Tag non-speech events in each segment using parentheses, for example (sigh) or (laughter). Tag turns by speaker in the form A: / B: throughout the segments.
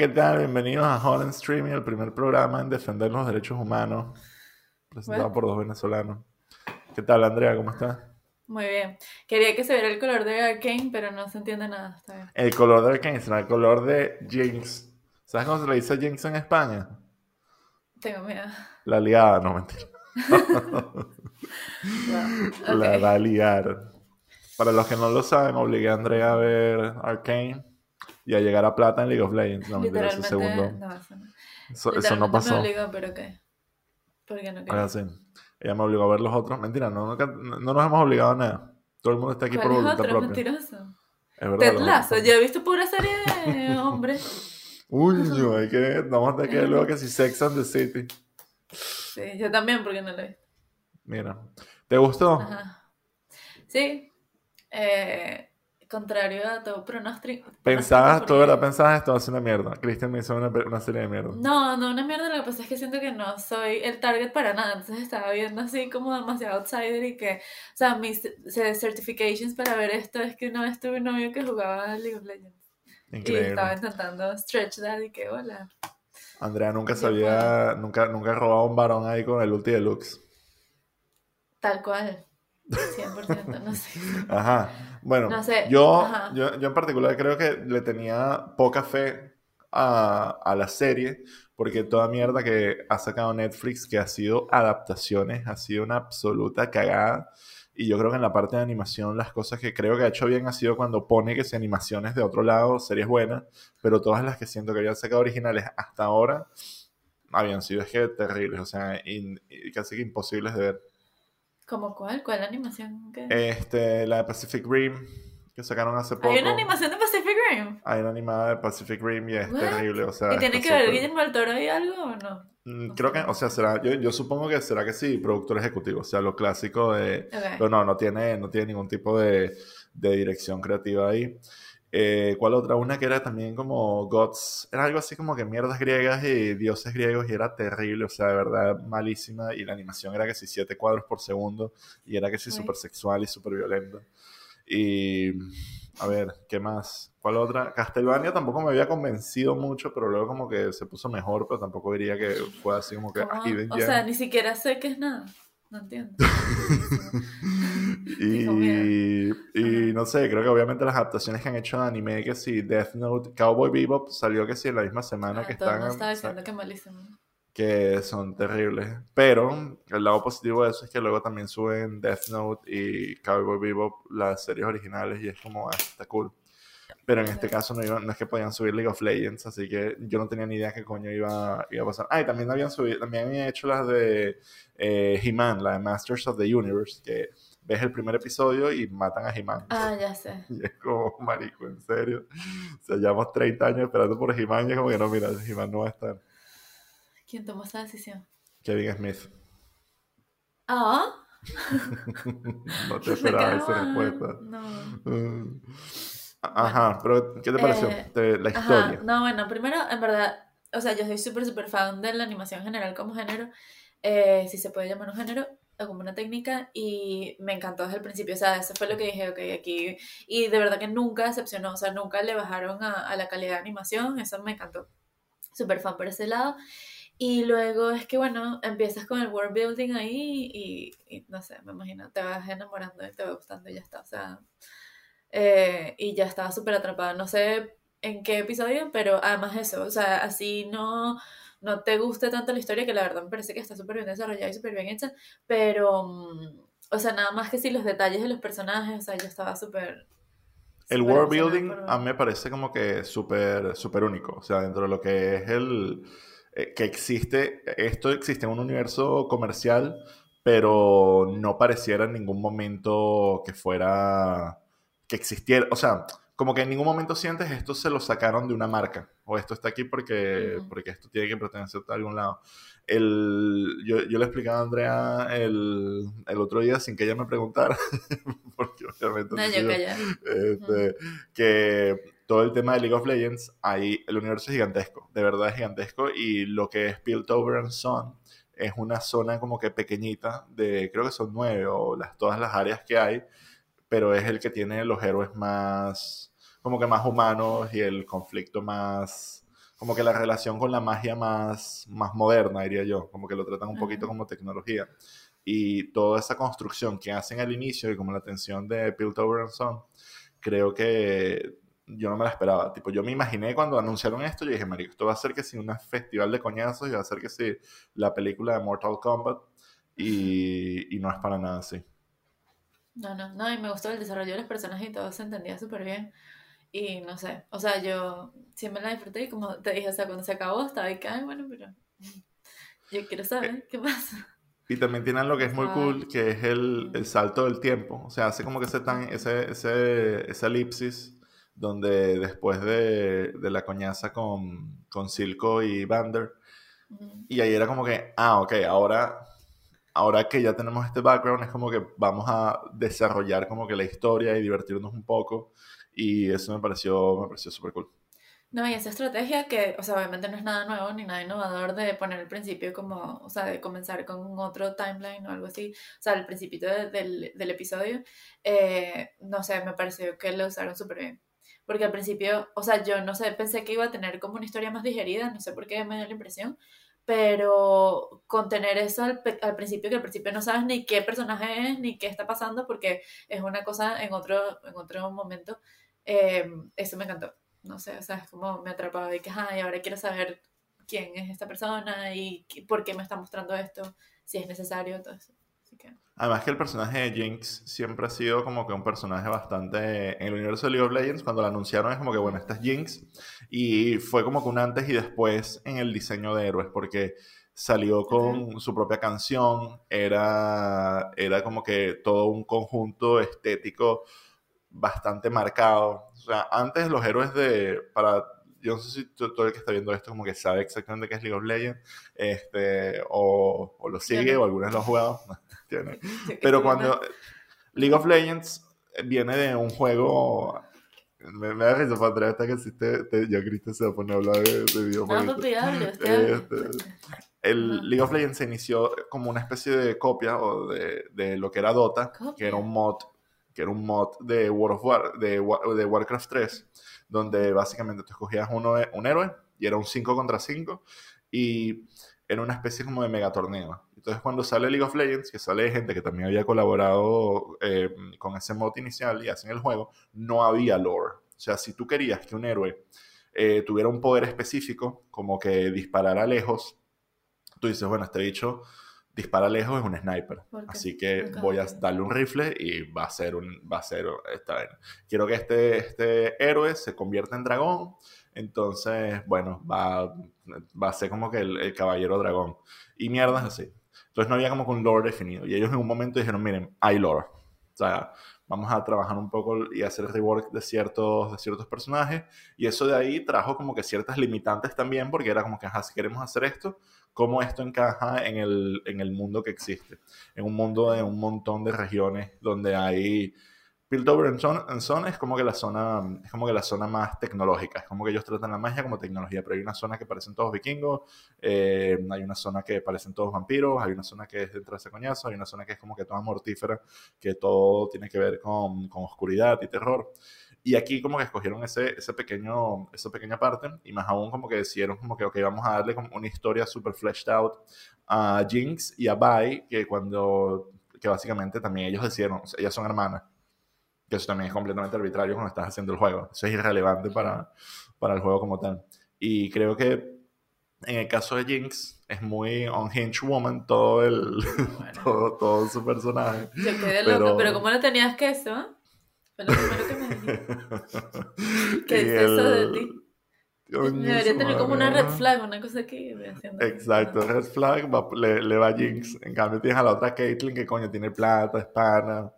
A: ¿qué tal? Bienvenidos a Holland Streaming, el primer programa en defender los derechos humanos, presentado
B: Bueno.
A: por dos venezolanos. ¿Qué tal, Andrea? ¿Cómo estás?
B: Muy bien. Quería que se viera el color de Arcane, pero no se entiende nada. Está bien.
A: El color de Arcane será el color de Jinx. ¿Sabes cómo se le dice Jinx en España?
B: Tengo miedo.
A: La liada, no mentira. (laughs)
B: No.
A: La va a liar. Para los que no lo saben, obligué a Andrea a ver Arcane y a llegar a plata en League of Legends. No,
B: Literalmente.
A: segundo.
B: No, eso no.
A: Eso, eso no pasó.
B: me obligó, pero ¿qué? Porque no
A: Ahora sí. Ella me obligó a ver los otros. Mentira, no, nunca- no nos hemos obligado a nada. Todo el mundo está aquí por
B: ¿Cuál es
A: voluntad
B: otro
A: propia.
B: mentiroso?
A: Es verdad.
B: Ted Lasso. Yo he visto pura serie de hombres. (laughs)
A: Uy, no, hay que. Vamos a que luego que si Sex and the City.
B: Sí, yo también, porque no lo he visto.
A: Mira. ¿Te gustó?
B: Ajá. Sí. Eh, contrario a todo pronóstico.
A: Pensabas, tú verdad pensabas esto ser una mierda. Christian me hizo una, una serie de mierda.
B: No, no una mierda, lo que pasa es que siento que no soy el target para nada, entonces estaba viendo así como demasiado outsider y que, o sea, mis ce- certifications para ver esto es que una vez tuve un novio que jugaba League of Legends y
A: Increíble.
B: estaba intentando stretch that y que hola.
A: Andrea nunca sabía, nunca, nunca robaba un varón ahí con el ulti deluxe.
B: Tal cual, 100%, no sé.
A: Ajá. Bueno,
B: No sé,
A: yo,
B: ajá.
A: yo, yo en particular creo que le tenía poca fe a, a la serie, porque toda mierda que ha sacado Netflix, que ha sido adaptaciones, ha sido una absoluta cagada. Y yo creo que en la parte de animación, las cosas que creo que ha hecho bien ha sido cuando pone que si animaciones de otro lado, series buenas, pero todas las que siento que habían sacado originales hasta ahora habían sido es que terribles, o sea, in- casi que imposibles de ver.
B: ¿Cómo cuál? ¿Cuál animación? que-
A: Este, la de Pacific Rim, que sacaron hace poco.
B: Hay una animación de Pacific Rim.
A: Hay una animada de Pacific Rim y es
B: What?
A: terrible, o sea...
B: ¿Y tiene que ver
A: súper-
B: Guillermo del Toro y algo o no?
A: Mm, Creo que, o sea, será, yo, yo supongo que será que sí, productor ejecutivo, o sea, lo clásico de...
B: Ok.
A: Pero no, no tiene, no tiene ningún tipo de, de dirección creativa ahí. Eh, ¿Cuál otra? Una que era también como Gods, era algo así como que mierdas griegas y dioses griegos y era terrible, o sea, de verdad malísima y la animación era que si siete cuadros por segundo y era que si súper sexual y súper violenta. Y a ver, ¿qué más? ¿Cuál otra? Castlevania tampoco me había convencido mucho, pero luego como que se puso mejor, pero tampoco diría que fue así como que hidden
B: O sea, ni siquiera sé qué es nada. No entiendo. (laughs)
A: Y, y no sé, creo que obviamente las adaptaciones que han hecho de anime, que sí, Death Note, Cowboy Bebop salió que sí en la misma semana
B: Ah,
A: que están,
B: estaba diciendo que malísimo.
A: que son terribles. Pero el lado positivo de eso es que luego también suben Death Note y Cowboy Bebop las series originales y es como, ah, está cool. Pero en este caso no, iba- no es que podían subir League of Legends, así que yo no tenía ni idea qué coño iba, iba a pasar. Ah, y también habían subido, también habían hecho las de eh, He-Man, la de Masters of the Universe, que ves el primer episodio y matan a He-Man.
B: Ah, ya sé. (laughs)
A: Y es como, marico, en serio. O sea, llevamos 30 años esperando por He-Man y es como que no, mira, He-Man no va a estar.
B: ¿Quién tomó esa decisión?
A: Kevin Smith.
B: Ah, (laughs)
A: no te esperaba esa respuesta.
B: No.
A: Ajá, pero ¿qué te pareció?
B: Eh,
A: Te- la
B: Ajá,
A: historia.
B: no, bueno, primero, en verdad, o sea, yo soy súper, súper fan de la animación en general como género, eh, si se puede llamar un género, o como una técnica, y me encantó desde el principio, o sea, eso fue lo que dije, ok, aquí, y de verdad que nunca decepcionó, o sea, nunca le bajaron a, a la calidad de animación, eso me encantó, súper fan por ese lado, y luego es que, bueno, empiezas con el world building ahí, y, y no sé, me imagino, te vas enamorando y te va gustando y ya está, o sea, eh, y ya estaba súper atrapada. No sé en qué episodio, pero además eso, o sea, así no, no te guste tanto la historia, que la verdad me parece que está súper bien desarrollada y súper bien hecha, pero, mm, o sea, nada más que si los detalles de los personajes, o sea, yo estaba súper...
A: El world building
B: por-
A: a mí me parece como que súper súper único. O sea, dentro de lo que es el... eh, que existe, esto existe en un universo comercial, pero no pareciera en ningún momento que fuera... que existiera. O sea, como que en ningún momento sientes esto se lo sacaron de una marca. O esto está aquí porque, porque esto tiene que pertenecer a algún lado. El, yo, yo le explicaba a Andrea el, el otro día sin que ella me preguntara, (laughs) porque obviamente...
B: No, yo
A: este, que todo el tema de League of Legends, ahí el universo es gigantesco, de verdad es gigantesco, y lo que es Piltover and Sun es una zona como que pequeñita, de creo que son nueve o las, todas las áreas que hay, pero es el que tiene los héroes más, como que más humanos y el conflicto más, como que la relación con la magia más, más moderna, diría yo, como que lo tratan un poquito como tecnología. Y toda esa construcción que hacen al inicio y como la atención de Piltover and Son, creo que yo no me la esperaba. Tipo, yo me imaginé cuando anunciaron esto, yo dije, marico, esto va a ser que si un festival de coñazos y va a ser que si la película de Mortal Kombat y, y no es para nada así.
B: No, no, no, y me gustó el desarrollo de los personajes y todo se entendía súper bien. Y no sé, o sea, yo siempre la disfruté y como te dije, o sea, cuando se acabó estaba ahí ay, bueno, pero (laughs) yo quiero saber
A: Eh,
B: qué pasa.
A: Y también tienen lo que es muy
B: Ay.
A: cool, que es el, el salto del tiempo. O sea, hace como que ese, tan, ese, ese, esa elipsis donde después de, de la coñaza con, con Silco y Vander,
B: Mm.
A: y ahí era como que, ah, ok, ahora, ahora que ya tenemos este background, es como que vamos a desarrollar como que la historia y divertirnos un poco. Y eso me pareció, me pareció súper cool.
B: No, y esa estrategia que, o sea, obviamente no es nada nuevo ni nada innovador de poner el principio como, o sea, de comenzar con otro timeline o algo así, o sea, el principio de- del, del episodio, eh, no sé, me pareció que lo usaron súper bien. Porque al principio, o sea, yo no sé, pensé que iba a tener como una historia más digerida, no sé por qué me dio la impresión, pero con tener eso al, al principio, que al principio no sabes ni qué personaje es, ni qué está pasando, porque es una cosa en otro, en otro momento, eh, eso me encantó no sé, o sea, es como me atrapaba y que, ay, ahora quiero saber quién es esta persona y por qué me está mostrando esto, si es necesario, todo eso.
A: Además que el personaje de Jinx siempre ha sido como que un personaje bastante... En el universo de League of Legends, cuando lo anunciaron es como que, bueno, esta es Jinx. Y fue como que un antes y después en el diseño de héroes, porque salió con su propia canción, era, era como que todo un conjunto estético bastante marcado. O sea, antes los héroes de... Para, yo no sé si to- todo el que está viendo esto como que sabe exactamente qué es League of Legends, este, o, o lo sigue,
B: no.
A: o algunos lo han jugado. (laughs) (laughs) Pero cuando League of Legends viene de un juego. Me, me da risa para atrás hasta que existe. te- ya Cristian se va a poner a hablar de, de
B: No,
A: videojuegos. (laughs)
B: usted
A: Este. El. League of Legends se inició como una especie de copia o de, de lo que era Dota, que era
B: Copia.
A: un mod, que era un mod de World of War, de, de Warcraft 3, donde básicamente tú escogías uno, un héroe y era un 5 contra 5 y era una especie como de mega torneo. Entonces cuando sale League of Legends, que sale gente que también había colaborado eh, con ese mod inicial y hacen el juego, no había lore. O sea, si tú querías que un héroe eh, tuviera un poder específico, como que disparara lejos, tú dices, bueno, este bicho dispara lejos, es un sniper. Así que voy a darle un rifle y va a ser un, va a ser esta. Quiero que este, este héroe se convierta en dragón. Entonces, bueno, va, va a ser como que el, caballero dragón. Y mierdas así. Entonces no había como que un lore definido. Y ellos en un momento dijeron, miren, hay lore. O sea, vamos a trabajar un poco y hacer rework de ciertos, de ciertos personajes. Y eso de ahí trajo como que ciertas limitantes también, porque era como que, ajá, si queremos hacer esto, ¿cómo esto encaja en el, en el mundo que existe? En un mundo de un montón de regiones donde hay... Piltover en Son, es como que la zona es como que la zona más tecnológica. Es como que ellos tratan la magia como tecnología pero hay una zona que parecen todos vikingos eh, hay una zona que parecen todos vampiros hay una zona que es de entrarse coñazo hay una zona que es como que toda mortífera que todo tiene que ver con, con oscuridad y terror. Y aquí como que escogieron ese, ese pequeño, esa pequeña parte y más aún como que decidieron como que, ok, vamos a darle como una historia super fleshed out a Jinx y a Vi, que cuando, que básicamente también ellos decidieron, ellas son hermanas, que eso también es completamente arbitrario cuando estás haciendo el juego, eso es irrelevante para, para el juego como tal. Y creo que en el caso de Jinx es muy unhinged woman todo el,
B: Bueno. (laughs)
A: todo, todo su personaje.
B: Yo quedé
A: Pero-
B: loca, pero ¿cómo no tenías queso? Fue lo primero que me dijiste. (laughs) ¿Qué
A: Y
B: es eso de
A: el-
B: ti?
A: Coño,
B: Debería tener como una red flag, una cosa que haciendo.
A: Exacto, red flag va- le, le va a Jinx. En cambio tienes a la otra Caitlyn que coño tiene plata, es pana,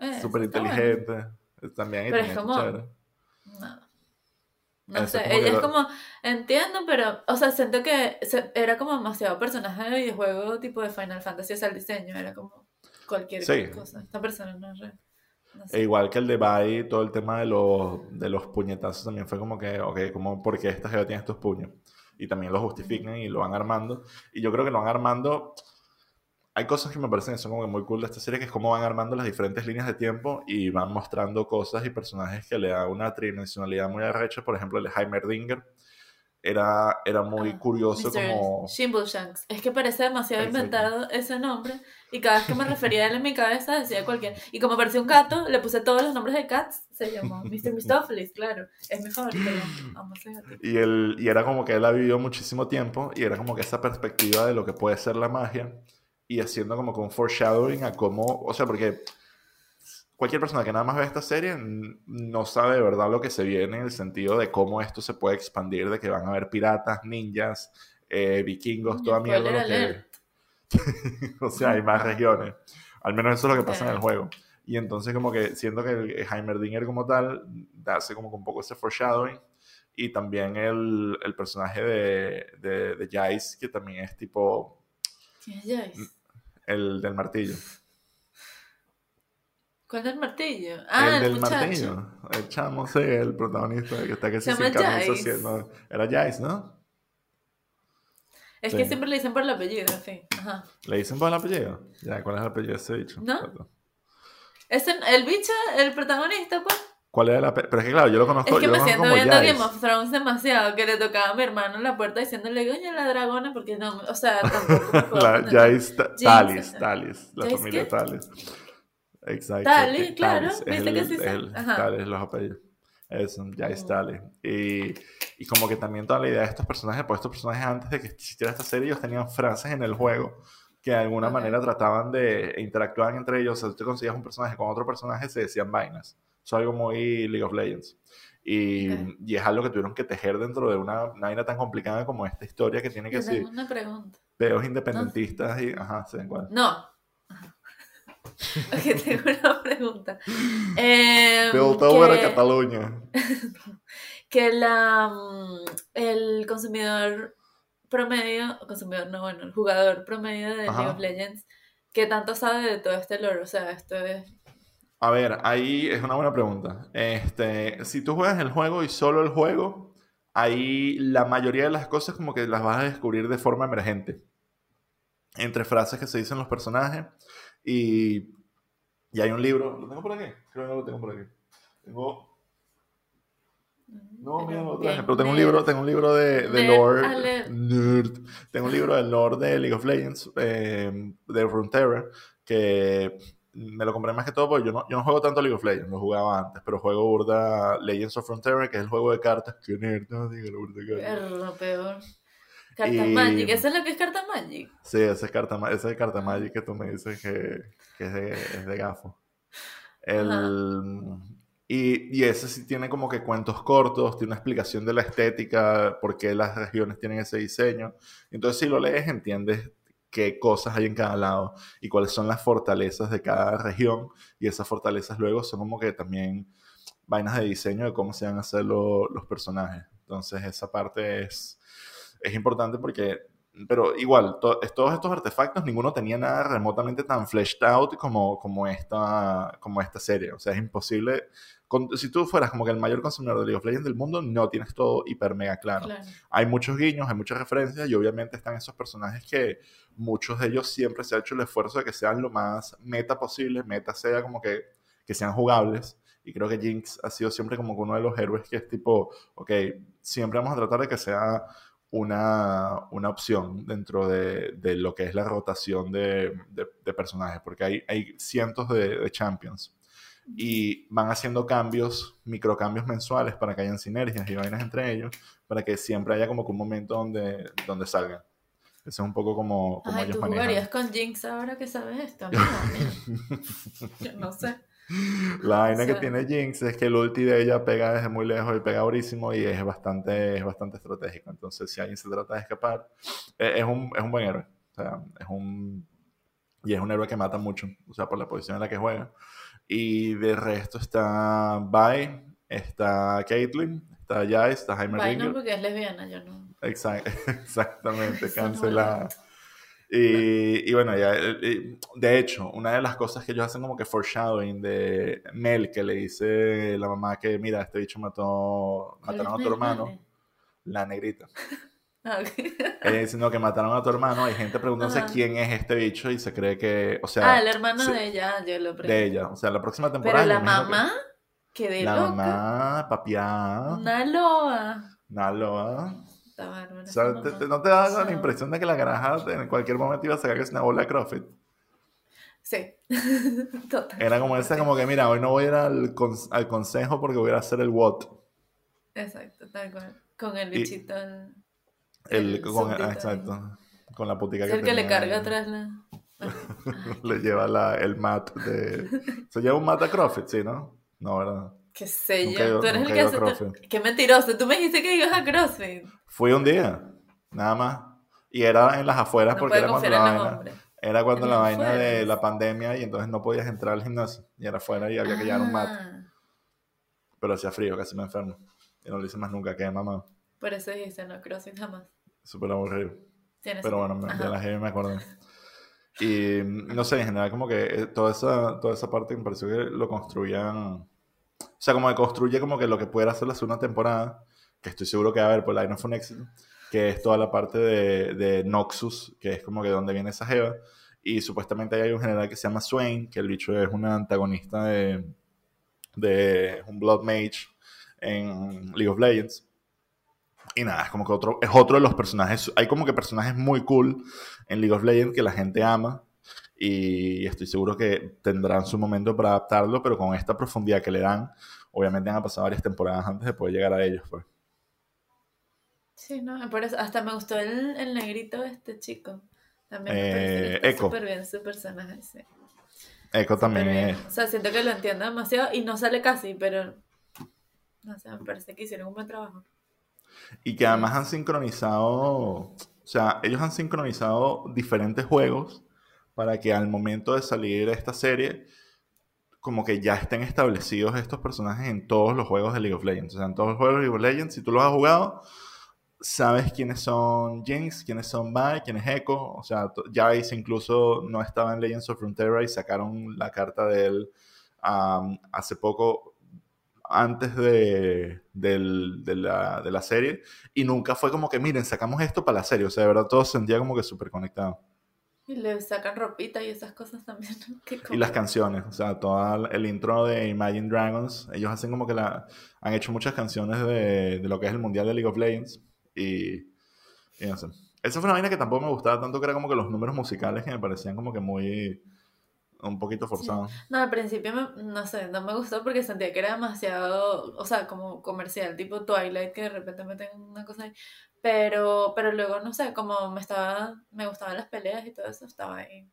B: Eh,
A: súper inteligente. También
B: Pero es como-. No. No
A: Eso
B: sé,
A: que
B: ella es
A: lo-
B: como, entiendo, pero, o sea, siento que se- era como demasiado personaje de videojuego tipo de Final Fantasy, o sea, el diseño era como cualquier
A: Sí.
B: cosa. Esta persona no es real. No
A: E
B: sé.
A: igual que el de Bai, todo el tema de los, de los puñetazos también fue como que, ok, como, ¿por qué esta jeva tiene estos puños? Y también lo justifican y lo van armando. Y yo creo que lo van armando. Hay cosas que me parecen que son como muy cool de esta serie, que es cómo van armando las diferentes líneas de tiempo y van mostrando cosas y personajes que le dan una tridimensionalidad muy arrecha. Por ejemplo, el Heimerdinger, era, era muy
B: Ah,
A: curioso
B: Mr.
A: como...
B: Shimbleshanks. Es que parece demasiado
A: Exacto.
B: inventado ese nombre. Y cada vez que me (laughs) refería a él en mi cabeza decía cualquier. Y como parecía un gato, le puse todos los nombres de cats. Se llamó Mr. Mistopheles, claro. Es mi favorito.
A: Y, él, y era como que él ha vivido muchísimo tiempo y era como que esa perspectiva de lo que puede ser la magia y haciendo como un foreshadowing a cómo, o sea, porque cualquier persona que nada más ve esta serie no sabe de verdad lo que se viene en el sentido de cómo esto se puede expandir, de que van a haber piratas, ninjas, eh, vikingos, toda mierda. lo que- (laughs) o sea, hay más regiones. Al menos eso es lo que pasa en el juego. Y entonces como que siento que el Heimerdinger como tal hace como que un poco ese foreshadowing. Y también el, el personaje de, de, de Jace, que también es tipo
B: ¿Quién es Jace?
A: El del martillo.
B: ¿Cuál es el martillo? Ah,
A: el
B: el,
A: del martillo. El chamo, sí, el protagonista que está que
B: Se
A: sin camisa Era Jace, ¿no?
B: Es
A: Sí.
B: que siempre le dicen por el apellido, en fin. Ajá.
A: ¿Le dicen por el apellido? Ya, ¿cuál es el apellido de ese bicho?
B: ¿No? Ese, el bicho, el protagonista, pues.
A: ¿Cuál el apellido? Pero es que claro, yo lo conozco,
B: Es que
A: yo
B: me siento viendo
A: Jace.
B: Game of Thrones demasiado, que le tocaba a mi hermano en la puerta diciéndole, coño, la dragona, porque no, o sea, (laughs) tampoco
A: La Jace, Talis. Talis, la
B: ¿Jace
A: familia? Talis. Exacto.
B: Talis,
A: que-
B: claro, viste que sí.
A: Talis, los apellidos. Eso, Jace
B: Mm.
A: Talis. Y, y como que también toda la idea de estos personajes, pues estos personajes antes de que existiera esta serie, ellos tenían frases en el juego que de alguna
B: Ok.
A: manera trataban de e interactuar entre ellos. O sea, tú te conseguías un personaje con otro personaje, se decían vainas. Es algo muy League of Legends. Y,
B: Ok.
A: y es algo que tuvieron que tejer dentro de una, vaina tan complicada como esta historia que tiene que ser
B: una pregunta.
A: peos independentistas y... Ajá, sí, igual.
B: No. Ok, tengo una pregunta. Eh,
A: todo era
B: que,
A: Cataluña. (laughs)
B: que la, mm, el consumidor promedio, consumidor no, bueno, el jugador promedio de
A: Ajá.
B: League of Legends, ¿qué tanto sabe de todo este lore? O sea, esto es...
A: A ver, ahí es una buena pregunta. Este, si tú juegas el juego y solo el juego, ahí la mayoría de las cosas como que las vas a descubrir de forma emergente. Entre frases que se dicen los personajes y, y hay un libro. ¿Lo tengo por aquí? Creo que no lo tengo por aquí. Tengo... No, mira, lo traje, pero tengo un libro, tengo un libro de, de lore. Nerd. Tengo un libro del lore de League of Legends, eh, de Runeterra, que me lo compré más que todo porque yo no, yo no juego tanto League of Legends, lo jugaba antes, pero juego burda Legends of Frontera, que es el juego de cartas. Que nerd, no diga burda cartas.
B: Perro, peor. Carta
A: Y-
B: Magic, ¿eso es lo que es Carta Magic?
A: Sí, esa es carta, esa es carta Magic que tú me dices que, que es, de, es de gafo. El, y, y ese sí tiene como que cuentos cortos, tiene una explicación de la estética, por qué las regiones tienen ese diseño. Entonces, si lo lees, entiendes qué cosas hay en cada lado y cuáles son las fortalezas de cada región. Y esas fortalezas luego son como que también vainas de diseño de cómo se van a hacer lo- los personajes. Entonces, esa parte es, es importante porque pero igual, to- todos estos artefactos, ninguno tenía nada remotamente tan fleshed out como, como, esta, como esta serie. O sea, es imposible. Con- si tú fueras como que el mayor consumidor de League of Legends del mundo, no tienes todo hiper mega claro.
B: Claro.
A: Hay muchos guiños, hay muchas referencias y obviamente están esos personajes que muchos de ellos siempre se ha hecho el esfuerzo de que sean lo más meta posible, meta sea como que, que sean jugables. Y creo que Jinx ha sido siempre como que uno de los héroes que es tipo, ok, siempre vamos a tratar de que sea una, una opción dentro de, de lo que es la rotación de, de- de personajes, porque hay, hay cientos de champions y van haciendo cambios, microcambios mensuales para que hayan sinergias y vainas entre ellos, para que siempre haya como que un momento donde, donde salgan. Eso es un poco como, como
B: Ay,
A: ellos
B: ¿tú
A: manejan.
B: jugarías con Jinx ahora que sabes esto? No. (laughs) Yo no sé.
A: La vaina que
B: sea-
A: tiene Jinx es que el ulti de ella pega desde muy lejos y pega durísimo y es bastante, es bastante estratégico. Entonces, si alguien se trata de escapar, eh, es un, es un buen héroe. O sea, es un... Y es un héroe que mata mucho, o sea, por la posición en la que juega. Y de resto está Vi, está Caitlyn, está Jace, está Jaime
B: Vaina porque es lesbiana, yo no.
A: Exact- (laughs) exactamente,
B: no
A: cancelada. Y, y bueno, ya, de hecho, una de las cosas que ellos hacen como que foreshadowing de Mel, que le dice la mamá que, mira, este bicho mató,
B: ¿Cuál
A: mataron a tu hermano, la negrita. (laughs)
B: Ah, ok.
A: Ella diciendo que mataron a tu hermano, hay gente preguntándose
B: Ajá.
A: quién es este bicho y se cree que, o sea,
B: Ah, el hermano de ella, yo lo
A: de
B: pregunto.
A: ella. O sea, la próxima temporada.
B: Pero la
A: que-
B: mamá, que de
A: La
B: loca.
A: mamá, papiá,
B: Una loa. Está bárbaro.
A: O sea, te- te- ¿no te da la impresión de que la caraja en cualquier momento iba a sacar que es una bola de CrossFit?
B: Sí. (laughs) Total.
A: Era como esa, como que, mira, hoy no voy a ir al, cons- al consejo porque voy a ir a hacer el WOT.
B: Exacto, tal cual. Con el bichito. El,
A: El con, ah, exacto. Con la putica que
B: el que le carga atrás la. (laughs)
A: Le lleva la, el mat de... ¿Se lleva un mat a CrossFit? Sí, ¿no? No, ¿verdad?
B: Qué sé
A: Nunca
B: yo. Tú eres el que hace.
A: CrossFit.
B: Qué mentiroso. Tú me dijiste que ibas a CrossFit.
A: Fui un día, nada más. Y era en las afueras
B: No
A: porque era cuando la vaina...
B: hombres.
A: Era cuando la vaina de la pandemia y entonces no podías entrar al gimnasio. Y era afuera y había que llevar un mat.
B: Ah,
A: Pero hacía frío, casi me enfermo. Y no lo hice más nunca, que mamá.
B: Por eso dijiste no CrossFit jamás.
A: Súper aburrido. Pero bueno, me- de la heavy me acuerdo. Y mm, no sé, en general como que eh, toda esa, toda esa parte me pareció que lo construían... O sea, como que construye como que lo que pudiera hacer la segunda temporada, que estoy seguro que va a haber, por la no fue un éxito, que es toda la parte de, de Noxus, que es como que donde viene esa jeva. Y supuestamente ahí hay un general que se llama Swain, que el bicho es un antagonista de, de un Blood Mage en League of Legends. Y nada, es como que otro, es otro de los personajes. Hay como que personajes muy cool en League of Legends que la gente ama. Y estoy seguro que tendrán su momento para adaptarlo, pero con esta profundidad que le dan, obviamente han pasado varias temporadas antes de poder llegar a ellos. Pues.
B: Sí, no, por eso hasta me gustó el, el negrito este chico. También me
A: Eh,
B: parece súper bien su personaje, sí.
A: Echo también es.
B: O sea, siento que lo entiendo demasiado y no sale casi, pero no sé, me parece que hicieron un buen trabajo.
A: Y que además han sincronizado, o sea, ellos han sincronizado diferentes juegos para que al momento de salir esta serie, como que ya estén establecidos estos personajes en todos los juegos de League of Legends. O sea, en todos los juegos de League of Legends, si tú los has jugado, sabes quiénes son Jinx, quiénes son Vi, quién es Echo. O sea, Jace incluso no estaba en Legends of Frontera y sacaron la carta de él hace poco, antes de, del- de, la, de la serie. Y nunca fue como que, miren, sacamos esto para la serie. O sea, de verdad todo se sentía como que súper conectado.
B: Y le sacan ropita y esas cosas también. (laughs)
A: Y las canciones, o sea, todo el intro de Imagine Dragons, ellos hacen como que la, han hecho muchas canciones de, de lo que es el Mundial de League of Legends y, y no sé. Esa fue una vaina que tampoco me gustaba tanto, que era como que los números musicales que me parecían como que muy, un poquito forzados.
B: No, al principio me- no sé, no me gustó porque sentía que era demasiado, o sea, como comercial, tipo Twilight, que de repente meten una cosa ahí. Pero, pero luego, no sé, como me estaba, me gustaban las peleas y todo eso, estaba ahí.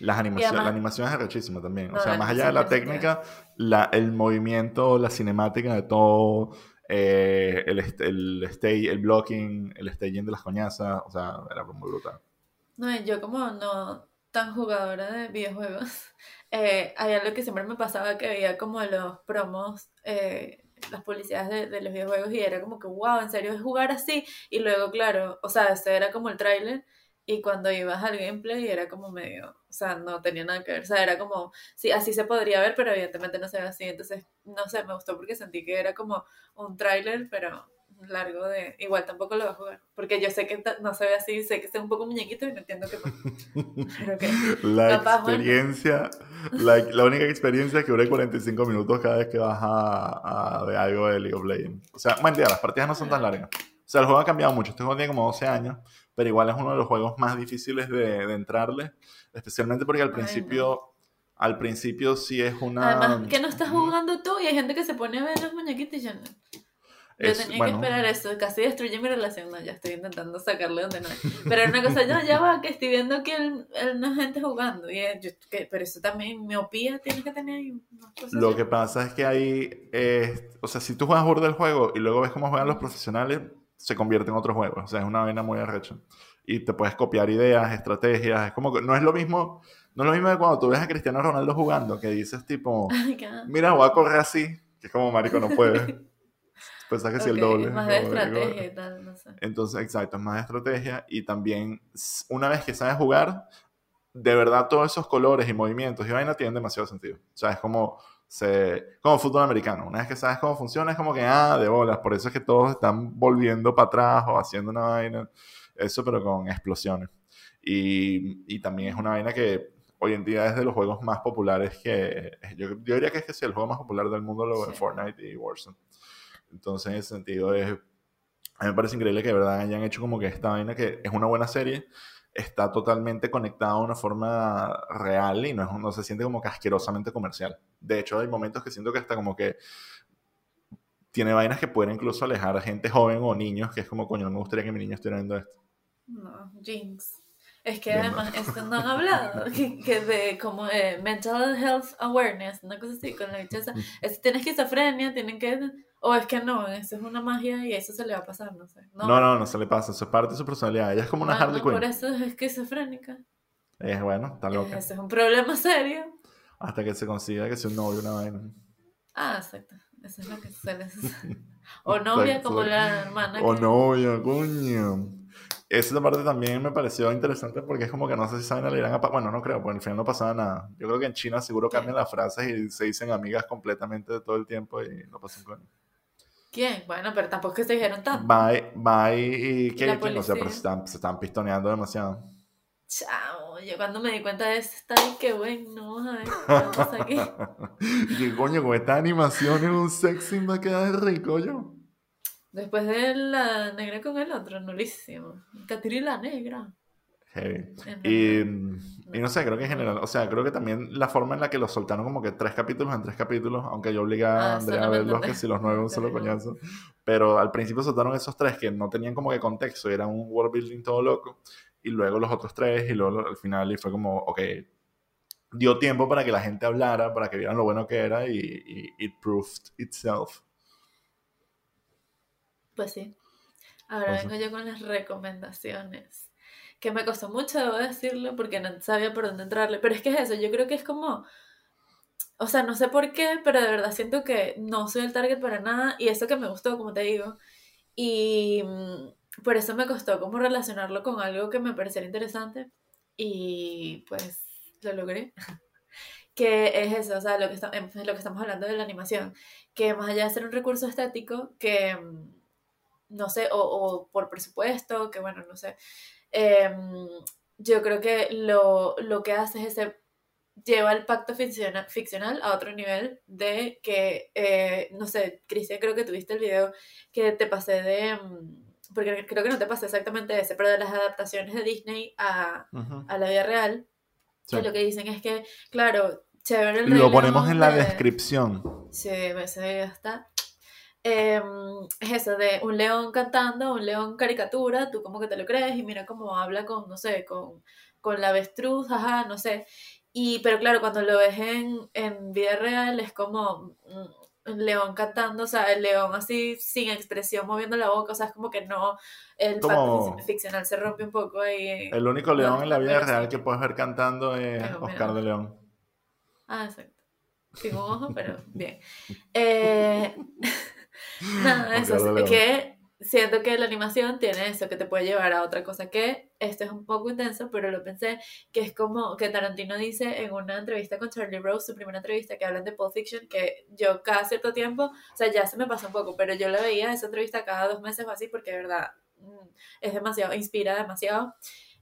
A: Las animaciones,
B: además-
A: la animación es arrechísima también.
B: No,
A: o sea, más allá de la técnica, la, el movimiento, la cinemática de todo, eh, el, el, stage, el blocking, el staging de las coñazas, o sea, era muy brutal.
B: No, yo como no tan jugadora de videojuegos, (laughs) eh, hay algo que siempre me pasaba que veía como los promos, eh, las publicidades de, de los videojuegos y era como que, wow, en serio es jugar así. Y luego, claro, o sea, ese era como el tráiler y cuando ibas al gameplay era como medio, o sea, no tenía nada que ver, o sea, era como, sí, así se podría ver, pero evidentemente no se ve así. Entonces, no sé, me gustó porque sentí que era como un tráiler, pero largo de... Igual tampoco lo voy a jugar, porque yo sé que no se ve así, sé que es un poco muñequito y no entiendo qué pasa. Pero que... (laughs)
A: La
B: Capaz, bueno.
A: experiencia, la, la única experiencia que dure 45 minutos cada vez que vas a, a ver algo de League of Legends. O sea, mentira, las partidas no son tan largas. O sea, el juego ha cambiado mucho. Este juego tiene como 12 años, pero igual es uno de los juegos más difíciles de, de entrarle, especialmente porque al
B: Ay,
A: principio, al principio sí es una...
B: Además, que no estás jugando tú y hay gente que se pone a ver los muñequitos y yo no. Yo
A: Es-
B: tenía
A: bueno.
B: que esperar eso, casi destruye mi relación. No, ya estoy intentando sacarle donde no. Pero era una cosa, yo ya va, que estoy viendo que el, el- una gente jugando. Y yo, que- pero eso también, miopía tienes que tener unas cosas
A: Lo
B: así.
A: que pasa es que ahí, eh, o sea, si tú juegas burda del juego y luego ves cómo juegan los profesionales, se convierte en otro juego. O sea, es una vaina muy arrecha. Y te puedes copiar ideas, estrategias. Es como que no es lo mismo, no es lo mismo de cuando tú ves a Cristiano Ronaldo jugando, que dices tipo, (laughs) mira, voy a correr así, que es como marico, no puede. (laughs) Pensás que si el doble.
B: Más de estrategia y tal, no sé.
A: Entonces, exacto, es más de estrategia y también una vez que sabes jugar, de verdad todos esos colores y movimientos y vaina tienen demasiado sentido. O sea, es como, se, como fútbol americano. Una vez que sabes cómo funciona, es como que, ah, de bolas. Por eso es que todos están volviendo para atrás o haciendo una vaina. Eso, pero con explosiones. Y, y también es una vaina que hoy en día es de los juegos más populares que... Yo, yo diría que es que sí, el juego más popular del mundo, lo de
B: Sí.
A: Fortnite y Warzone. Entonces, en ese sentido, es A mí me parece increíble que de verdad hayan hecho como que esta vaina que es una buena serie, está totalmente conectada de una forma real y no, es, no se siente como que asquerosamente comercial. De hecho, hay momentos que siento que está como que tiene vainas que pueden incluso alejar a gente joven o niños, que es como, coño, no me gustaría que mi niño estuviera viendo esto.
B: No, Jinx. Es que además esto no han hablado (laughs) que, de como eh, mental health awareness, una cosa así, con la bichosa. Es, tiene esquizofrenia, tienen que... O es que no, eso es una magia y eso se le va a pasar, no sé.
A: No, no, no, se le pasa, eso es parte de su personalidad. Ella es como una Harley Quinn.
B: Por eso es esquizofrénica.
A: Es bueno, está loca.
B: Ese es un problema serio.
A: Hasta que se consiga que sea un novio una vaina.
B: Ah, exacto. Eso es lo que suele (laughs) O novia como la hermana.
A: O novia, coño. Esa parte también me pareció interesante porque es como que no sé si saben le irán a... Bueno, no creo, porque al final no pasaba nada. Yo creo que en China seguro cambian las frases y se dicen amigas completamente todo el tiempo y no pasan con...
B: ¿Quién? Bueno, pero tampoco es que se dijeron tanto.
A: Bye, bye y ¿qué? O sea, pero se están, se están pistoneando demasiado.
B: Chao, yo cuando me di cuenta de eso, estaba que bueno, a ver, ¿qué pasa aquí?
A: y que (laughs) coño, con esta animación en un sexy me queda rico yo.
B: Después de la negra con el otro, nulísimo. Catiri la negra.
A: Heavy. Y, y, no sé, creo que en general, o sea, creo que también la forma en la que lo soltaron como que tres capítulos en tres capítulos, aunque yo obligué a ah, Andrea a verlos, que (laughs) si los nueve un solo coñazo. Pero al principio soltaron esos tres que no tenían como que contexto, era un world building todo loco. Y luego los otros tres, y luego al final, y fue como, ok, dio tiempo para que la gente hablara, para que vieran lo bueno que era, y, y it proved itself.
B: Pues sí. Ahora vengo yo con las recomendaciones. Que me costó mucho, debo decirlo, porque no sabía por dónde entrarle. Pero es que es eso, yo creo que es como. O sea, no sé por qué, pero de verdad siento que no soy el target para nada. Y eso que me gustó, como te digo. Y mm, por eso me costó como relacionarlo con algo que me pareciera interesante. Y pues lo logré. (laughs) que es eso, o sea, lo que, está, lo que estamos hablando de la animación. Que más allá de ser un recurso estético, que mm, no sé, o, por presupuesto, que bueno, no sé. Em, yo creo que lo, que hace es ese lleva el pacto ficcional, ficcional a otro nivel de que, eh, no sé, Cristian, creo que tuviste el video que te pasé de, em, porque creo que no te pasé exactamente ese, pero de las adaptaciones de Disney a, la vida real, que lo que dicen es que, claro, chévere el
A: Lo ponemos en la descripción.
B: Sí, ese video está Em, es eso de un león cantando, un león caricatura, tú como que te lo crees y mira cómo habla con, no sé, con, con la avestruz, ajá, no sé. Y, pero claro, cuando lo ves en, en vida real es como mm, un león cantando, o sea, el león así sin expresión moviendo la boca, o sea, es como que no, el como... ficcional se rompe un poco ahí.
A: El único león en la vida real que puedes ver cantando es Oscar de León.
B: Ah, exacto. Sin un ojo, pero bien. Eh, (laughs) (laughs) Nada, eso es que siento que la animación tiene eso que te puede llevar a otra cosa que esto es un poco intenso, pero lo pensé que es como que Tarantino dice en una entrevista con Charlie Rose, su primera entrevista que hablan de Pulp Fiction, que yo cada cierto tiempo, o sea, ya se me pasó un poco, pero yo la veía esa entrevista cada dos meses o así porque de verdad mm, es demasiado, inspira demasiado.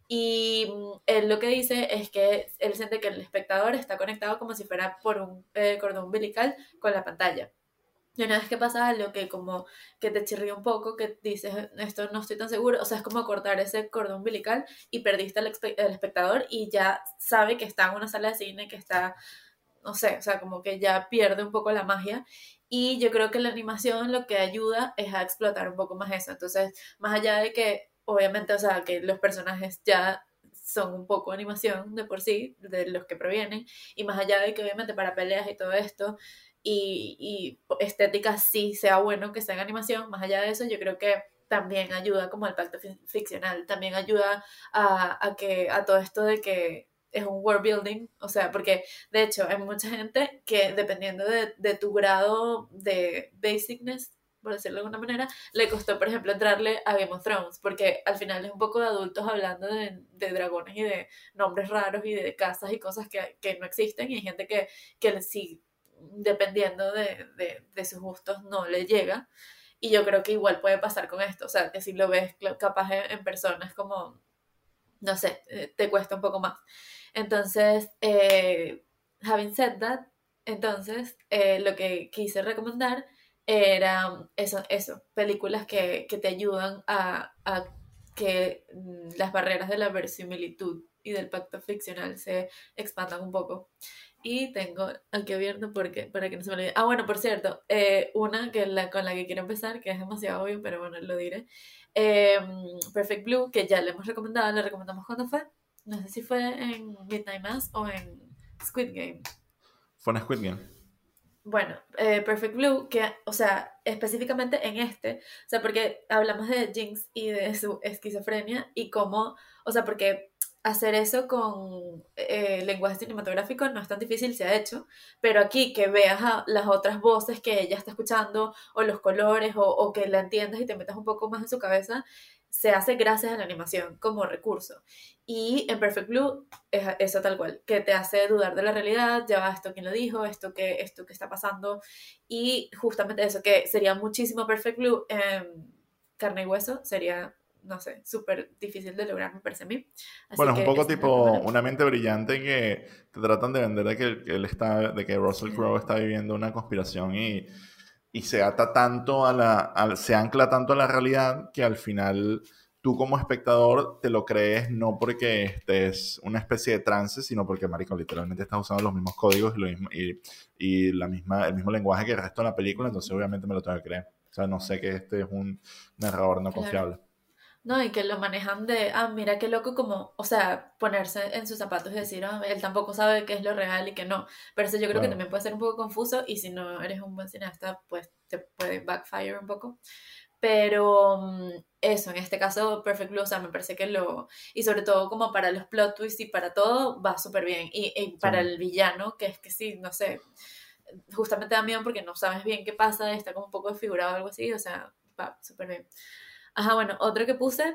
B: Y mm, él lo que dice es que él siente que el espectador está conectado como si fuera por un eh, cordón umbilical con la pantalla. Y una vez que pasa algo que como que te chirría un poco, que dices, esto no estoy tan seguro, o sea, es como cortar ese cordón umbilical y perdiste al, espectador y ya sabe que está en una sala de cine, que está, no sé, o sea, como que ya pierde un poco la magia. Y yo creo que la animación lo que ayuda es a explotar un poco más eso. Entonces, más allá de que, obviamente, o sea, que los personajes ya son un poco animación de por sí, de los que provienen, y más allá de que obviamente para peleas y todo esto, y, estética sí sea bueno que sea en animación, más allá de eso yo creo que también ayuda como el pacto ficcional, también ayuda a, a, que, a todo esto de que es un world building, o sea, porque de hecho hay mucha gente que dependiendo de, de tu grado de basicness, por decirlo de alguna manera, le costó, por ejemplo, entrarle a Game of Thrones, porque al final es un poco de adultos hablando de, de dragones y de nombres raros y de casas y cosas que, que no existen, y hay gente que, que sí dependiendo de, de, sus gustos, no le llega. Y yo creo que igual puede pasar con esto, o sea, que si lo ves capaz en, personas como, no sé, eh, te cuesta un poco más. Entonces, eh, having said that, entonces, eh, lo que quise recomendar era eso, eso películas que, que te ayudan a, a que mm, las barreras de la verosimilitud y del pacto ficcional se expandan un poco. Y tengo aquí abierto porque, para que no se me olvide. Ah, bueno, por cierto, eh, una que la, con la que quiero empezar, que es demasiado obvio, pero bueno, lo diré. Eh, Perfect Blue, que ya le hemos recomendado, le recomendamos cuando fue. No sé si fue en Midnight Mass o en Squid Game.
A: Fue en Squid Game.
B: Bueno, eh, Perfect Blue, que, o sea, específicamente en este, o sea, porque hablamos de Jinx y de su esquizofrenia y cómo, o sea, porque hacer eso con eh, lenguaje cinematográfico no es tan difícil, se ha hecho, pero aquí que veas las otras voces que ella está escuchando o los colores o, o que la entiendas y te metas un poco más en su cabeza, se hace gracias a la animación como recurso. Y en Perfect Blue es eso tal cual, que te hace dudar de la realidad, ya va esto quién lo dijo, esto que, esto que está pasando. Y justamente eso, que sería muchísimo Perfect Blue en carne y hueso, sería, no sé, súper difícil de lograr, me parece a mí.
A: bueno, es un poco tipo una mente brillante que te tratan de vender de que, él está, de que Russell Crowe está viviendo una conspiración y y se ata tanto a la, se ancla tanto a la realidad que al final tú como espectador te lo crees no porque estés una especie de trance, sino porque, marico, literalmente estás usando los mismos códigos y, lo mismo, y, y, la misma, el mismo lenguaje que el resto de la película, entonces obviamente me lo tengo que creer. O sea, no sé que este es un narrador no confiable.
B: No, y que lo manejan de, ah, mira qué loco como, o sea, ponerse en sus zapatos y decir, ah, él tampoco sabe qué es lo real y qué no. Pero eso yo creo que también puede ser un poco confuso y si no eres un buen cineasta, pues te puede backfire un poco. Pero mm, eso, en este caso, Perfect Blue, o sea, me parece que lo, y sobre todo como para los plot twists y para todo, va súper bien. Y, para el villano, que es que sí, no sé, justamente da miedo porque no sabes bien qué pasa, está como un poco desfigurado o algo así, o sea, va súper bien. Ajá, bueno, otro que puse,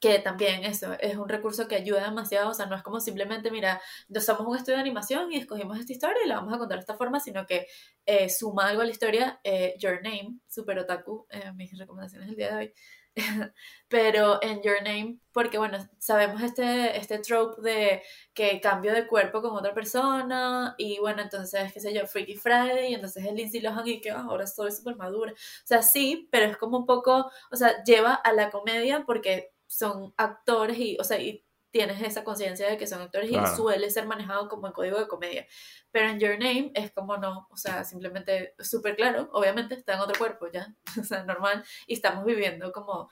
B: que también eso, es un recurso que ayuda demasiado, o sea, no es como simplemente, mira, somos un estudio de animación y escogimos esta historia y la vamos a contar de esta forma, sino que eh, suma algo a la historia, eh, Your Name, super otaku, eh, mis recomendaciones del día de hoy, (laughs) pero en Your Name, porque bueno, sabemos este, este trope de que cambio de cuerpo con otra persona y bueno, entonces, qué sé yo, Freaky Friday y entonces es Lindsay Lohan y que ah, ahora soy súper madura. O sea, sí, pero es como un poco, o sea, lleva a la comedia porque son actores y, o sea, y tienes esa conciencia de que son actores y suele ser manejado como en código de comedia. Pero en Your Name es como no, o sea, simplemente súper claro, obviamente está en otro cuerpo ya, (laughs) o sea, normal, y estamos viviendo como,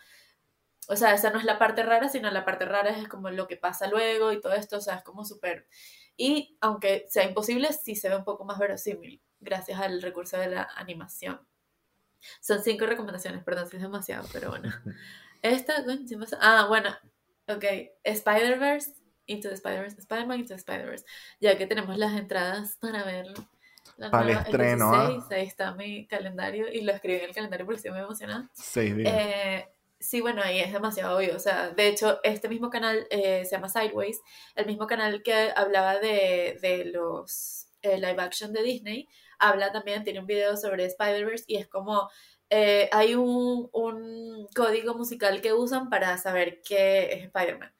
B: o sea, esa no es la parte rara, sino la parte rara es como lo que pasa luego y todo esto, o sea, es como súper... Y aunque sea imposible, sí se ve un poco más verosímil, gracias al recurso de la animación. Son cinco recomendaciones, perdón si es demasiado, pero bueno. (laughs) Esta, ah, bueno, ok, Spider-Verse, Into the Spider-Verse, Spider-Man Into the Spider-Verse, ya que tenemos las entradas para ver
A: la para el estreno.
B: ¿ah? Ahí está mi calendario y lo escribí en el calendario porque estoy muy emocionada.
A: Seis días.
B: Eh, sí, bueno, ahí es demasiado obvio. O sea, de hecho, este mismo canal eh, se llama Sideways, el mismo canal que hablaba de, de los eh, live action de Disney, habla también, tiene un video sobre Spider-Verse y es como eh, hay un, código musical que usan para saber qué es Spider-Man.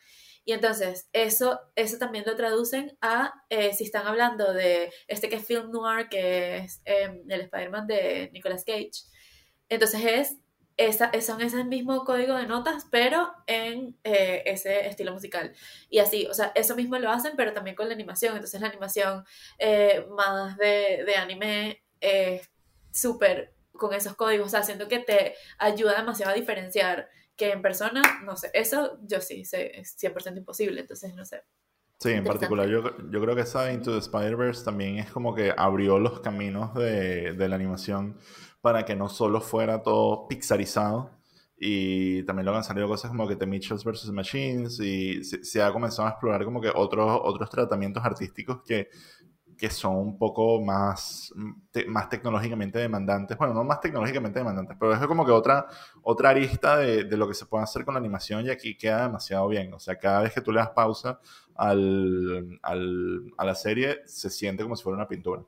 B: Y entonces, eso, eso también lo traducen a, eh, si están hablando de este que es Film Noir, que es em, el Spider-Man de Nicolas Cage. Entonces es, esa, son ese mismo código de notas, pero en eh, ese estilo musical. Y así, o sea, eso mismo lo hacen, pero también con la animación. Entonces la animación más de, de anime es súper con esos códigos, o sea, siento que te ayuda demasiado a diferenciar que en persona, no sé, eso yo sí sé, es 100% imposible, entonces no sé.
A: Sí, en particular yo, yo creo que esa Into the Spider-Verse también es como que abrió los caminos de, de, la animación para que no solo fuera todo pixarizado y también luego han salido cosas como que The Mitchells vs. Machines y se, se, ha comenzado a explorar como que otros, otros tratamientos artísticos que que son un poco más, más tecnológicamente demandantes. Bueno, no más tecnológicamente demandantes, pero es como que otra, otra arista de, de, lo que se puede hacer con la animación y aquí queda demasiado bien. O sea, cada vez que tú le das pausa al, al, a la serie, se siente como si fuera una pintura.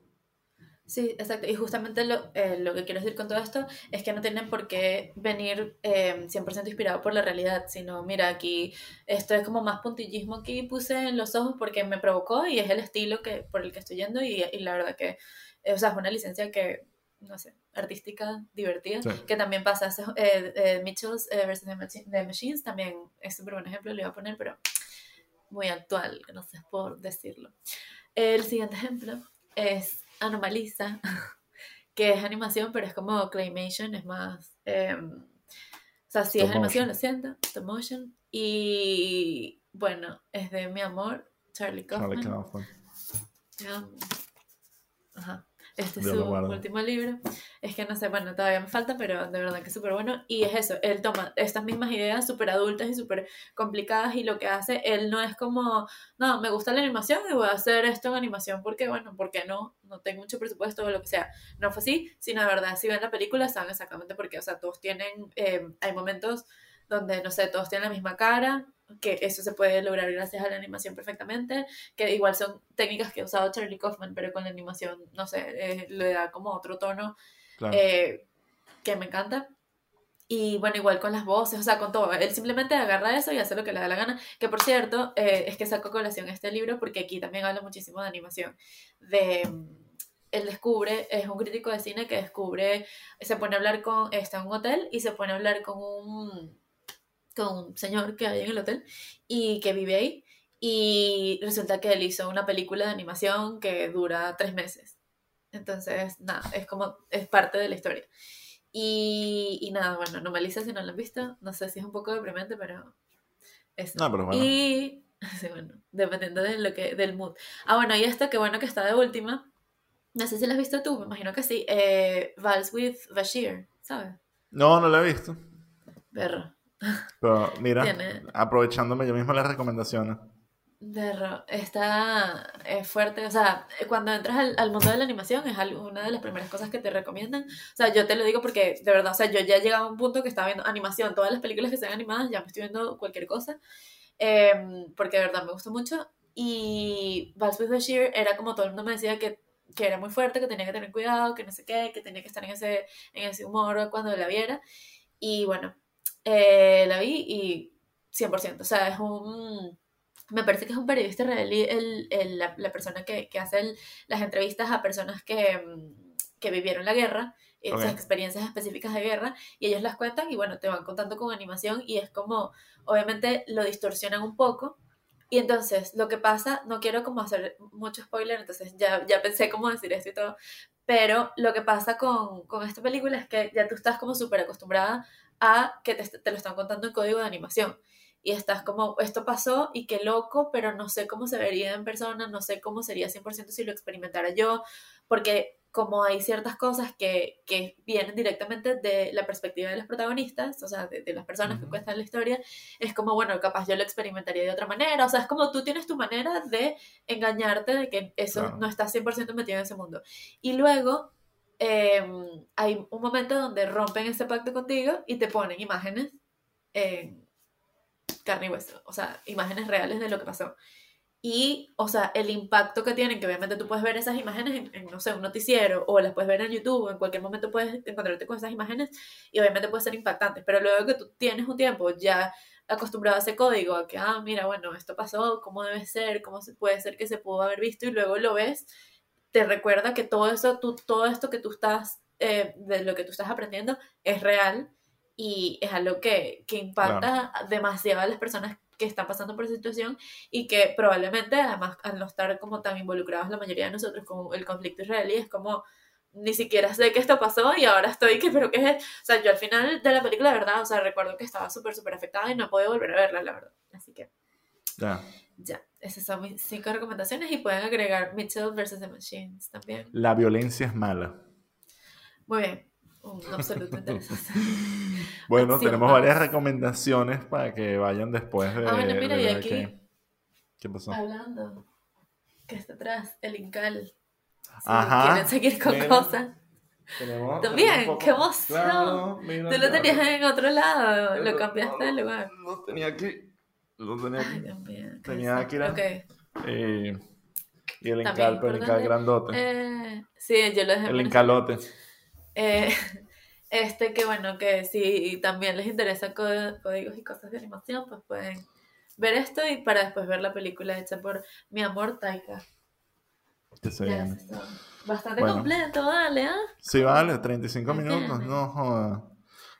B: Sí, exacto. Y justamente lo, eh, lo, que quiero decir con todo esto es que no tienen por qué venir eh, 100% inspirado por la realidad, sino, mira, aquí esto es como más puntillismo que puse en los ojos porque me provocó y es el estilo que, por el que estoy yendo y, y la verdad que, eh, o sea, es una licencia que no sé, artística, divertida,
A: Sí.
B: que también pasa, eh, eh, Mitchell's eh, versus the, Machi- the Machines también es súper buen ejemplo, le iba a poner, pero muy actual, gracias por decirlo. El siguiente ejemplo es Anomalisa, (laughs) que es animación, pero es como claymation, es más... eh, o sea, sí es animación, lo siento, stop motion. Y bueno, es de mi amor, Charlie Kaufman.
A: Charlie Kaufman.
B: Ajá. Este es su último libro. Es que no sé, bueno, todavía me falta, pero de verdad que es súper bueno. Y es eso, él toma estas mismas ideas súper adultas y súper complicadas y lo que hace, él no es como, no, me gusta la animación y voy a hacer esto en animación porque, bueno, ¿por qué no? No tengo mucho presupuesto o lo que sea. No fue así, sino de verdad, si ven la película saben exactamente por qué. O sea, todos tienen, eh, hay momentos donde, no sé, todos tienen la misma cara, que eso se puede lograr gracias a la animación perfectamente, que igual son técnicas que ha usado Charlie Kaufman, pero con la animación, no sé, eh, le da como otro tono
A: Claro.
B: eh, que me encanta. Y bueno, igual con las voces, o sea, con todo. Él simplemente agarra eso y hace lo que le da la gana. Que por cierto, eh, es que saco a colación este libro porque aquí también habla muchísimo de animación. De. mm, Él descubre, es un crítico de cine que descubre, se pone a hablar con, está en un hotel y se pone a hablar con un, con un señor que hay en el hotel y que vive ahí. Y resulta que él hizo una película de animación que dura tres meses. Entonces, nada, es como, es parte de la historia. Y, y nada, bueno, normaliza si no lo han visto. No sé si es un poco deprimente, pero eso.
A: No, pero bueno.
B: Y, (laughs) sí, bueno, dependiendo de lo que, del mood. Ah, bueno, y esto, que bueno que está de última. No sé si lo has visto tú, me imagino que sí. Eh, Vals with Bashir, ¿sabes?
A: No, no lo he visto.
B: Berro.
A: Pero mira,
B: Tiene-
A: aprovechándome yo mismo las recomendaciones.
B: Berro, está eh, fuerte, o sea, cuando entras al, al mundo de la animación es una de las primeras cosas que te recomiendan, o sea, yo te lo digo porque de verdad, o sea, yo ya he llegado a un punto que estaba viendo animación, todas las películas que sean animadas, ya me estoy viendo cualquier cosa, em, porque de verdad me gusta mucho, y Vals with Bashir era como todo el mundo me decía que, que era muy fuerte, que tenía que tener cuidado, que no sé qué, que tenía que estar en ese, en ese humor cuando la viera, y bueno, eh, la vi y 100%, o sea, es un me parece que es un periodista israelí el, el- la, la persona que, que hace el- las entrevistas a personas que, mm, que vivieron la guerra, esas
A: Ok.
B: experiencias específicas de guerra, y ellos las cuentan y bueno, te van contando con animación y es como, obviamente lo distorsionan un poco. Y entonces, lo que pasa, no quiero como hacer mucho spoiler, entonces ya, ya pensé cómo decir esto y todo, pero lo que pasa con, con esta película es que ya tú estás como súper acostumbrada a que te, te lo están contando en código de animación y estás como, esto pasó y qué loco, pero no sé cómo se vería en persona, no sé cómo sería 100% si lo experimentara yo, porque como hay ciertas cosas que, que vienen directamente de la perspectiva de los protagonistas, o sea, de, de las personas que
A: Ujú.
B: cuentan la historia, es como, bueno, capaz yo lo experimentaría de otra manera, o sea, es como tú tienes tu manera de engañarte de que eso
A: Claro.
B: no estás 100% metido en ese mundo. Y luego eh, hay un momento donde rompen ese pacto contigo y te ponen imágenes en carne y hueso, o sea, imágenes reales de lo que pasó. Y, o sea, el impacto que tienen, que obviamente tú puedes ver esas imágenes en, en, no sé, un noticiero, o las puedes ver en YouTube, en cualquier momento puedes encontrarte con esas imágenes, y obviamente puede ser impactantes, pero luego que tú tienes un tiempo ya acostumbrado a ese código, a que, ah, mira, bueno, esto pasó, cómo debe ser, cómo puede ser que se pudo haber visto, y luego lo ves, te recuerda que todo eso, tú, todo esto que tú estás, eh, de lo que tú estás aprendiendo, es real, y es algo que, que impacta demasiado a las personas que están pasando por esa situación y que probablemente, además, al no estar como tan involucrados la mayoría de nosotros con el conflicto israelí, es como, ni siquiera sé que esto pasó y ahora estoy que, (laughs) pero qué es, o sea, yo al final de la película, de verdad, o sea, recuerdo que estaba súper, súper afectada y no puedo volver a verla, la verdad. Así que,
A: Ya.
B: Ya, esas son mis cinco recomendaciones y pueden agregar Mitchell vs. The Machines también.
A: La violencia es mala.
B: Muy bien, un absoluto (laughs) interés.
A: Bueno, tenemos
B: vamos.
A: varias recomendaciones para que vayan después de.
B: Ah, bueno, mira,
A: de
B: y aquí-
A: qué, qué pasó.
B: Hablando, que está atrás, el Incal. Si
A: Ajá.
B: quieren seguir con
A: Mira.
B: cosas.
A: Tenemos-
B: También, qué emoción.
A: Claro, mira,
B: Tú lo tenías en otro lado,
A: Pero
B: lo cambiaste de
A: no,
B: lugar.
A: Lo tenía aquí. Lo tenía
B: Ay. Dios mío.
A: Tenía
B: desastre.
A: aquí
B: Ok.
A: Eh, y el encal, pero el encal grandote.
B: Eh, sí, yo lo dejé
A: el encalote.
B: Eh, (laughs) este que bueno, que si también les interesa có- códigos y cosas de animación, pues pueden ver esto y para después ver la película hecha por mi amor Taika.
A: Que se viene.
B: Bastante
A: Bueno.
B: completo, dale, ¿ah?
A: Sí, vale, 35
B: Ay,
A: minutos, no joda.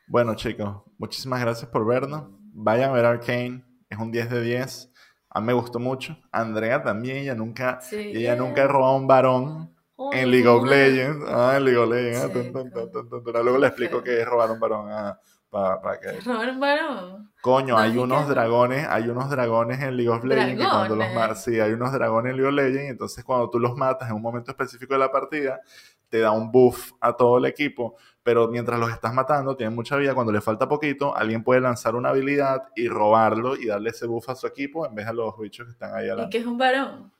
A: Bueno, chicos, muchísimas gracias por vernos. Vayan a ver Arcane, es un 10 de 10. A mí me gustó mucho. Andrea también, ella nunca,
B: Sí.
A: ella nunca ha robado a un varón
B: Uy,
A: en League of. Legends. Ah, en League of Legends. ah,
B: Sí,
A: tun, tun, tun. Luego le explico que es robar un varón. ah, para que... (laughs)
B: Robar un varón.
A: Coño,
B: No,
A: hay unos
B: que-
A: dragones, hay unos dragones en League of Legends que cuando los matas, sí, hay unos dragones en League of Legends, entonces cuando tú los matas en un momento específico de la partida, te da un buff a todo el equipo, pero mientras los estás matando, tienen mucha vida, cuando le falta poquito, alguien puede lanzar una habilidad y robarlo y darle ese buff a su equipo en vez de los bichos que están ahí
B: ¿Y
A: adelante.
B: qué es un varón?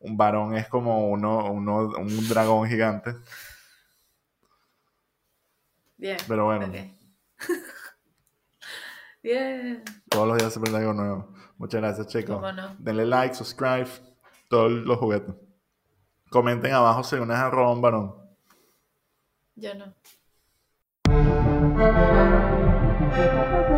A: Un varón es como uno, uno, un dragón gigante,
B: Bien.
A: pero bueno. (laughs)
B: Bien.
A: todos los días se aprende algo nuevo. Muchas gracias, chicos.
B: ¿Cómo no?
A: Denle like, subscribe, todos los juguetes. Comenten abajo si una es arroba un varón.
B: Yo no. Thank you.